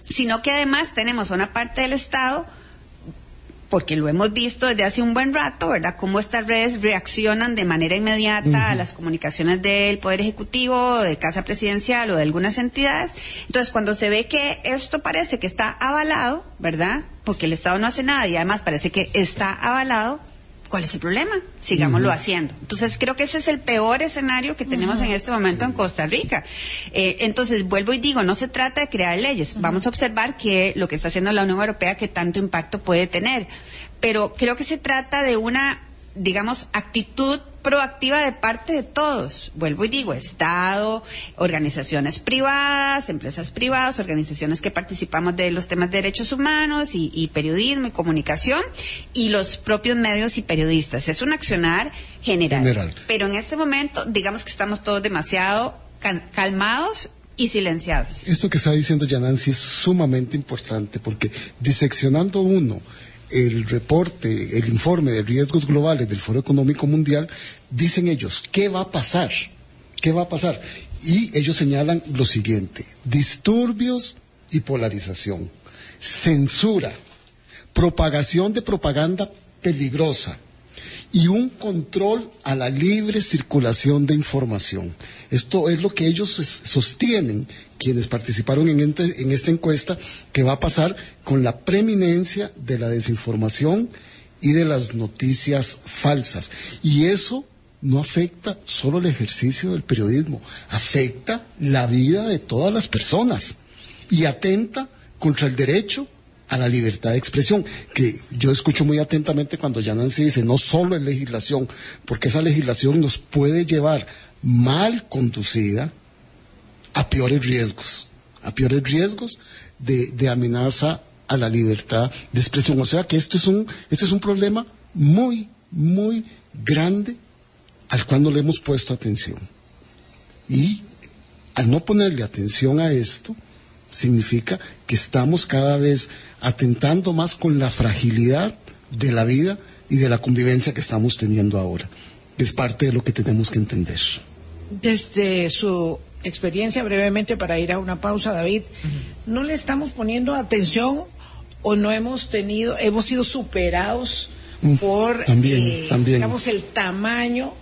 sino que además tenemos una parte del Estado porque lo hemos visto desde hace un buen rato, ¿verdad? Cómo estas redes reaccionan de manera inmediata a las comunicaciones del Poder Ejecutivo, de Casa Presidencial o de algunas entidades. Entonces, cuando se ve que esto parece que está avalado, ¿verdad? Porque el Estado no hace nada y además parece que está avalado, ¿cuál es el problema? Sigámoslo haciendo. Entonces, creo que ese es el peor escenario que tenemos en este momento en Costa Rica. Eh, entonces, vuelvo y digo, no se trata de crear leyes. Vamos a observar que lo que está haciendo la Unión Europea, que tanto impacto puede tener. Pero creo que se trata de una, digamos, actitud proactiva de parte de todos. Vuelvo y digo, Estado, organizaciones privadas, empresas privadas, organizaciones que participamos de los temas de derechos humanos y, periodismo y comunicación y los propios medios y periodistas. Es un accionar general. Pero en este momento, digamos que estamos todos demasiado calmados y silenciados. Esto que está diciendo Yanansi es sumamente importante porque diseccionando uno el reporte, el informe de riesgos globales del Foro Económico Mundial, dicen ellos, ¿qué va a pasar? ¿Qué va a pasar? Y ellos señalan lo siguiente, disturbios y polarización, censura, propagación de propaganda peligrosa, y un control a la libre circulación de información. Esto es lo que ellos sostienen, quienes participaron en, en esta encuesta, que va a pasar con la preeminencia de la desinformación y de las noticias falsas. Y eso no afecta solo el ejercicio del periodismo, afecta la vida de todas las personas y atenta contra el derecho a la libertad de expresión, que yo escucho muy atentamente cuando ya Nancy dice, no solo es legislación, porque esa legislación nos puede llevar mal conducida a peores riesgos, a peores riesgos de, amenaza a la libertad de expresión. O sea que esto es un, este es un problema muy, muy grande al cual no le hemos puesto atención. Y al no ponerle atención a esto, significa que estamos cada vez atentando más con la fragilidad de la vida y de la convivencia que estamos teniendo ahora. Es parte de lo que tenemos que entender. Desde su experiencia, brevemente, para ir a una pausa, David, ¿no le estamos poniendo atención o no hemos tenido, hemos sido superados mm, por, eh, digamos, el tamaño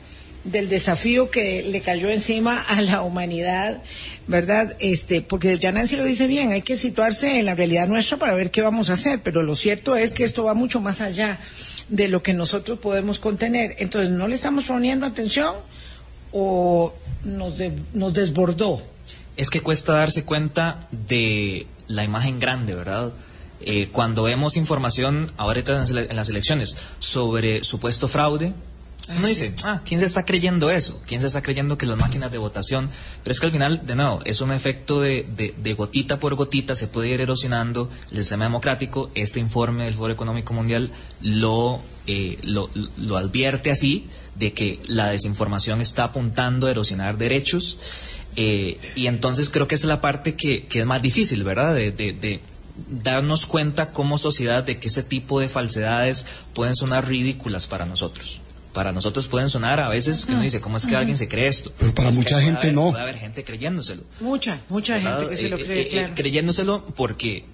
del desafío que le cayó encima a la humanidad, ¿verdad? Este, porque ya Nancy lo dice bien, hay que situarse en la realidad nuestra para ver qué vamos a hacer, pero lo cierto es que esto va mucho más allá de lo que nosotros podemos contener. Entonces, ¿no le estamos poniendo atención o nos, nos desbordó? Es que cuesta darse cuenta de la imagen grande, ¿verdad? Eh, cuando vemos información ahorita en las elecciones sobre supuesto fraude, uno dice, ah, ¿quién se está creyendo eso? ¿Quién se está creyendo que las máquinas de votación? Pero es que al final, de nuevo, es un efecto de, de, gotita por gotita, se puede ir erosionando el sistema democrático. Este informe del Foro Económico Mundial lo, eh, lo, lo, advierte así, de que la desinformación está apuntando a erosionar derechos. Eh, y entonces creo que esa es la parte que, que es más difícil, ¿verdad? De, de, darnos cuenta como sociedad de que ese tipo de falsedades pueden sonar ridículas para nosotros. Para nosotros pueden sonar a veces que uno dice, ¿cómo es que alguien se cree esto? Pero para Es que mucha puede gente haber- no. Puede haber gente creyéndoselo. Mucha, mucha ¿verdad? gente que se lo Eh, cree, eh, eh, claro. creyéndoselo porque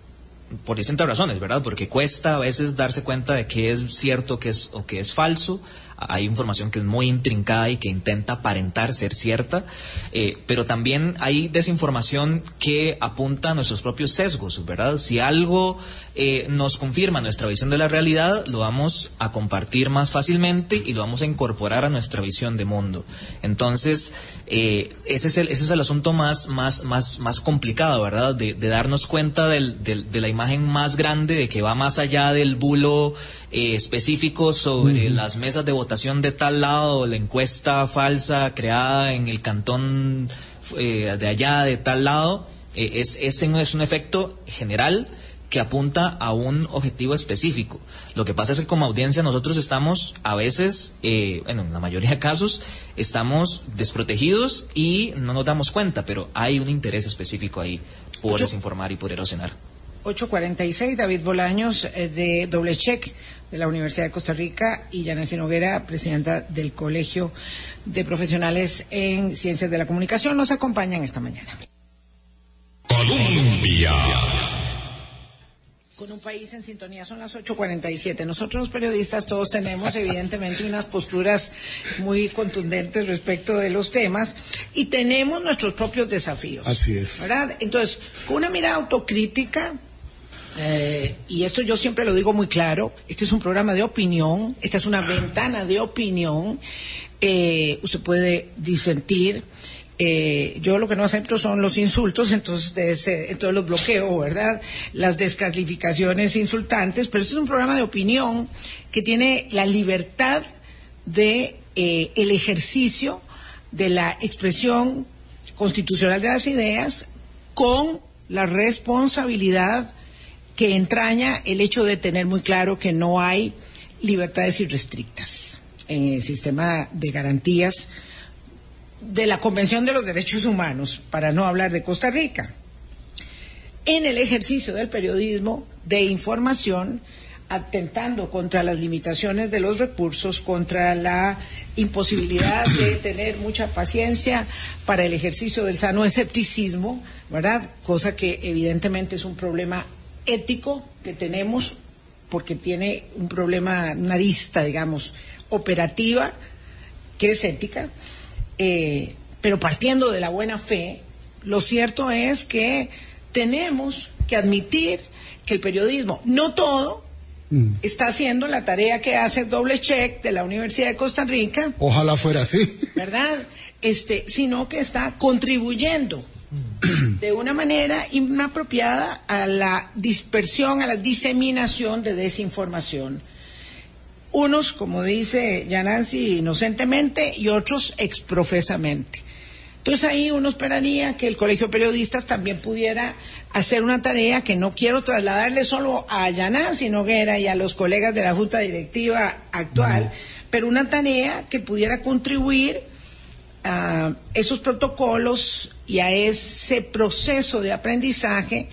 por distintas razones, ¿verdad? Porque cuesta a veces darse cuenta de qué es cierto que es, o qué es falso. Hay información que es muy intrincada y que intenta aparentar ser cierta, eh, pero también hay desinformación que apunta a nuestros propios sesgos, ¿verdad? Si algo eh, nos confirma nuestra visión de la realidad, lo vamos a compartir más fácilmente y lo vamos a incorporar a nuestra visión de mundo. Entonces, eh, ese, es el, ese es el asunto más, más, más, más complicado, ¿verdad? De, de darnos cuenta del- del- de la imagen más grande, de que va más allá del bulo eh, específico sobre las mesas de votación de tal lado, la encuesta falsa creada en el cantón eh, de allá, de tal lado. Eh, es, ese no es un efecto general que apunta a un objetivo específico. Lo que pasa es que como audiencia nosotros estamos a veces, eh, bueno, en la mayoría de casos, estamos desprotegidos y no nos damos cuenta, pero hay un interés específico ahí por desinformar y por erosionar. 846, David Bolaños eh, de Doble Check de la Universidad de Costa Rica y Yanesi Noguera, presidenta del Colegio de Profesionales en Ciencias de la Comunicación, nos acompañan esta mañana. Colombia. Con un país en sintonía son las 8.47. Nosotros los periodistas todos tenemos evidentemente unas posturas muy contundentes respecto de los temas y tenemos nuestros propios desafíos. Así es. ¿Verdad? Entonces, con una mirada autocrítica, eh, y esto yo siempre lo digo muy claro, este es un programa de opinión, esta es una ventana de opinión, eh, usted puede disentir. eh, yo lo que no acepto son los insultos, entonces, los bloqueo, ¿verdad? Las descalificaciones insultantes, pero este es un programa de opinión que tiene la libertad de eh, el ejercicio de la expresión constitucional de las ideas con la responsabilidad que entraña el hecho de tener muy claro que no hay libertades irrestrictas en el sistema de garantías de la Convención de los Derechos Humanos, para no hablar de Costa Rica. En el ejercicio del periodismo de información, atentando contra las limitaciones de los recursos, contra la imposibilidad de tener mucha paciencia para el ejercicio del sano escepticismo, ¿verdad? Cosa que evidentemente es un problema ético que tenemos porque tiene un problema, una arista, digamos, operativa, que es ética, eh, pero partiendo de la buena fe, lo cierto es que tenemos que admitir que el periodismo, no todo, está haciendo la tarea que hace Doble Check de la Universidad de Costa Rica, Ojalá fuera así. ¿verdad? Este, sino que está contribuyendo de una manera inapropiada a la dispersión, a la diseminación de desinformación. Unos, como dice Yanansi, inocentemente y otros exprofesamente. Entonces ahí uno esperaría que el Colegio de Periodistas también pudiera hacer una tarea que no quiero trasladarle solo a Yanansi Noguera y a los colegas de la Junta Directiva actual, pero una tarea que pudiera contribuir a esos protocolos y a ese proceso de aprendizaje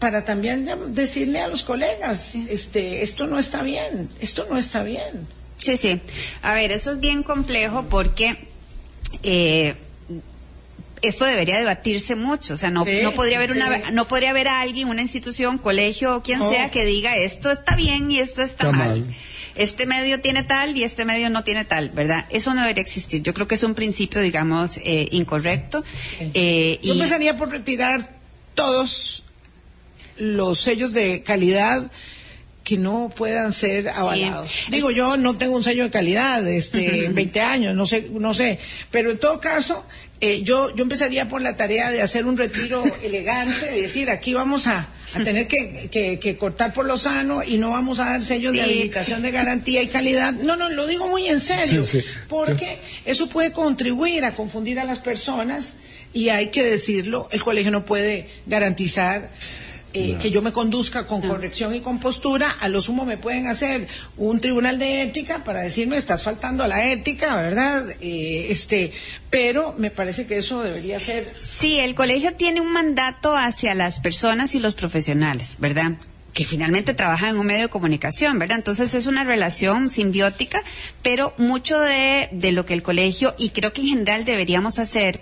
para también decirle a los colegas, este, esto no está bien, esto no está bien. Sí, sí. A ver, eso es bien complejo porque eh, esto debería debatirse mucho. O sea, no, Sí, no podría haber una, no podría haber alguien, una institución, colegio o quien No. sea que diga esto está bien y esto está, Está mal. mal. Este medio tiene tal y este medio no tiene tal, ¿verdad? Eso no debería existir. Yo creo que es un principio, digamos, eh, incorrecto. Eh, Yo y- empezaría por retirar todos los sellos de calidad que no puedan ser avalados. Digo, yo no tengo un sello de calidad este, en 20 años, no sé, no sé. Pero en todo caso, eh, yo, yo empezaría por la tarea de hacer un retiro elegante, de decir, aquí vamos a, a tener que, que- que cortar por lo sano y no vamos a dar sellos de habilitación de garantía y calidad. No, no, lo digo muy en serio. Sí, sí. Porque eso puede contribuir a confundir a las personas y hay que decirlo, el colegio no puede garantizar eh, que yo me conduzca con corrección y con postura, a lo sumo me pueden hacer un tribunal de ética para decirme estás faltando a la ética, ¿verdad? Eh, este, pero me parece que eso debería ser. Sí, el colegio tiene un mandato hacia las personas y los profesionales, ¿verdad? que finalmente trabajan en un medio de comunicación, ¿verdad? Entonces es una relación simbiótica, pero mucho de, de lo que el colegio, y creo que en general deberíamos hacer,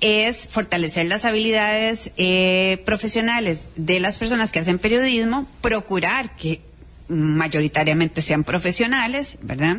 es fortalecer las habilidades eh, profesionales de las personas que hacen periodismo, procurar que mayoritariamente sean profesionales, ¿verdad?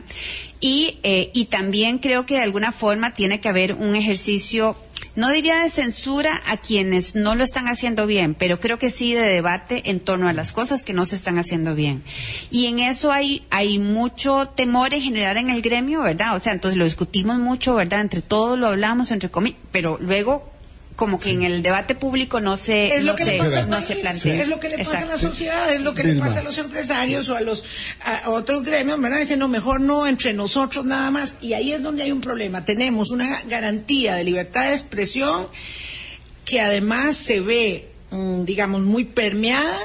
Y, eh, y también creo que de alguna forma tiene que haber un ejercicio no diría de censura a quienes no lo están haciendo bien, pero creo que sí de debate en torno a las cosas que no se están haciendo bien. Y en eso hay, hay mucho temor en general en el gremio, ¿verdad? O sea, entonces lo discutimos mucho, ¿verdad? Entre todos lo hablamos, entre comillas, pero luego como que en el debate público no se, es lo no que se, le pasa no se plantea. Es lo que le pasa a la sociedad, es lo que le pasa a los empresarios o a los a otros gremios, ¿verdad? Dicen, no, mejor no entre nosotros nada más. Y ahí es donde hay un problema. Tenemos una garantía de libertad de expresión que además se ve, mm, digamos, muy permeada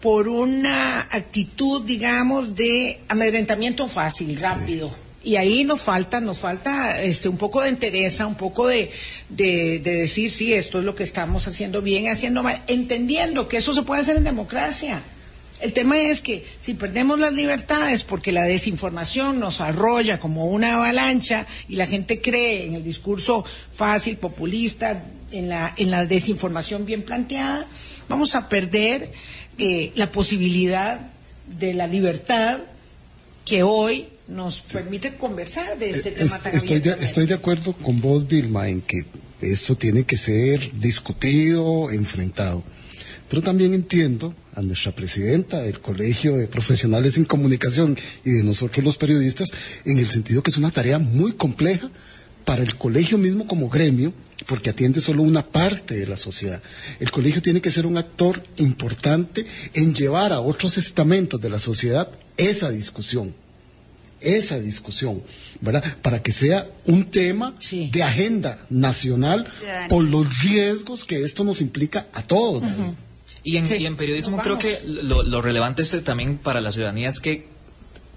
por una actitud, digamos, de amedrentamiento fácil, rápido. Y ahí nos falta, nos falta este un poco de entereza, un poco de, de, de decir, sí, esto es lo que estamos haciendo bien, haciendo mal, entendiendo que eso se puede hacer en democracia. El tema es que si perdemos las libertades porque la desinformación nos arrolla como una avalancha y la gente cree en el discurso fácil, populista, en la, en la desinformación bien planteada, vamos a perder eh, la posibilidad de la libertad que hoy nos permite conversar de este Es- tema tan estoy, de, estoy de acuerdo con vos, Vilma, en que esto tiene que ser discutido, enfrentado. Pero también entiendo a nuestra presidenta del Colegio de Profesionales en Comunicación y de nosotros los periodistas en el sentido que es una tarea muy compleja para el colegio mismo como gremio, porque atiende solo una parte de la sociedad. El colegio tiene que ser un actor importante en llevar a otros estamentos de la sociedad esa discusión esa discusión, ¿verdad? Para que sea un tema Sí. de agenda nacional Ciudadanía. por los riesgos que esto nos implica a todos. Y en, Sí, y en periodismo creo que lo, lo relevante es eh, también para la ciudadanía es que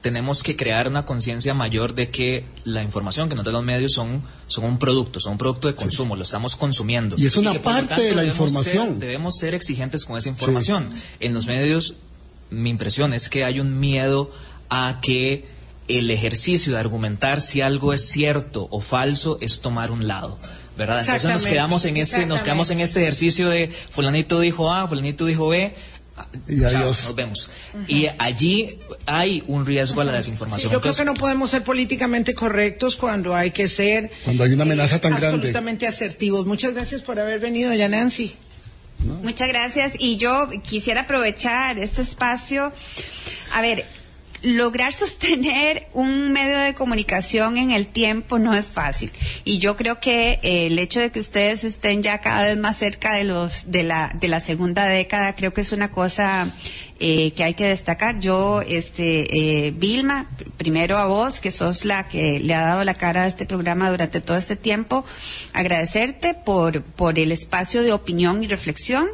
tenemos que crear una conciencia mayor de que la información que nos dan los medios son, son un producto, son un producto de consumo, lo estamos consumiendo. Y es una que, parte de la información. ser- debemos ser exigentes con esa información. En los medios, mi impresión es que hay un miedo a que el ejercicio de argumentar si algo es cierto o falso es tomar un lado. ¿Verdad? Entonces nos quedamos en este, nos quedamos en este ejercicio de fulanito dijo A, fulanito dijo B, Y Chao, adiós. nos vemos. Y allí hay un riesgo a la Sí, desinformación. yo creo que no podemos ser políticamente correctos cuando hay que ser Cuando hay una amenaza tan grande. absolutamente asertivos. Muchas gracias por haber venido, ya Nancy. Muchas gracias. Y yo quisiera aprovechar este espacio. A ver, lograr sostener un medio de comunicación en el tiempo no es fácil. Y yo creo que eh, el hecho de que ustedes estén ya cada vez más cerca de los de la de la segunda década, creo que es una cosa eh, que hay que destacar. Yo, este, eh, Vilma, primero a vos, que sos la que le ha dado la cara a este programa durante todo este tiempo, agradecerte por, por el espacio de opinión y reflexión.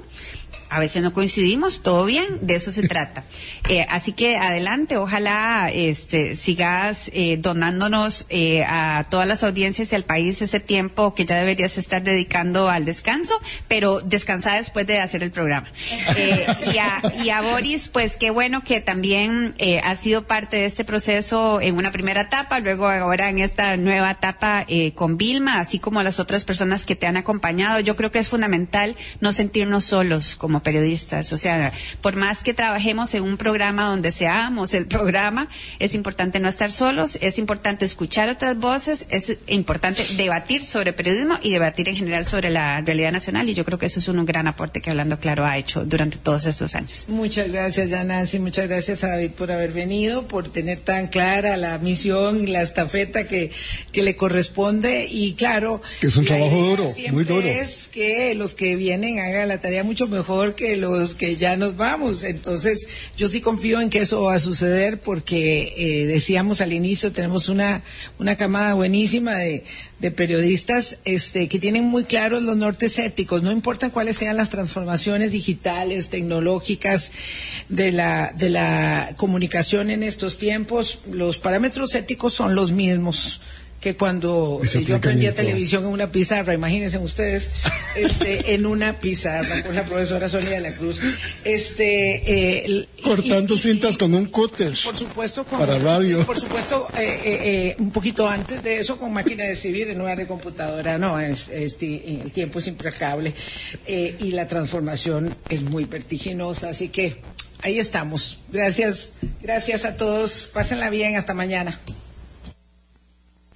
A veces no coincidimos, todo bien, de eso se trata. Eh, así que adelante, ojalá este, sigas eh, donándonos eh, a todas las audiencias y al país ese tiempo que ya deberías estar dedicando al descanso, pero descansar después de hacer el programa. Eh, y, a, y a Boris, pues qué bueno que también eh, ha sido parte de este proceso en una primera etapa, luego ahora en esta nueva etapa eh, con Vilma, así como las otras personas que te han acompañado. Yo creo que es fundamental no sentirnos solos como periodistas. O sea, por más que trabajemos en un programa donde seamos el programa, es importante no estar solos, es importante escuchar otras voces, es importante debatir sobre periodismo y debatir en general sobre la realidad nacional. Y yo creo que eso es un gran aporte que Hablando Claro ha hecho durante todos estos años. Muchas gracias, ya Nancy. Muchas gracias a David por haber venido, por tener tan clara la misión y la estafeta que, que le corresponde. Y claro, Que es un trabajo duro, muy duro. Es que los que vienen hagan la tarea mucho mejor que los que ya nos vamos. Entonces, yo sí confío en que eso va a suceder porque eh, decíamos al inicio, tenemos una, una camada buenísima de, de periodistas este, que tienen muy claros los nortes éticos, no importa cuáles sean las transformaciones digitales, tecnológicas de la, de la comunicación en estos tiempos, los parámetros éticos son los mismos que cuando eh, yo aplican aprendí en a televisión en una pizarra, imagínense ustedes, este, en una pizarra con la profesora Sonia de la Cruz, este, eh, y- Cortando y- cintas con un cúter. por supuesto, con, Para radio. Por supuesto, eh, eh, eh, un poquito antes de eso, con máquina de escribir en lugar de computadora. No, es, es el tiempo es implacable eh, y la transformación es muy vertiginosa. Así que ahí estamos. Gracias, gracias a todos. Pásenla bien. Hasta mañana.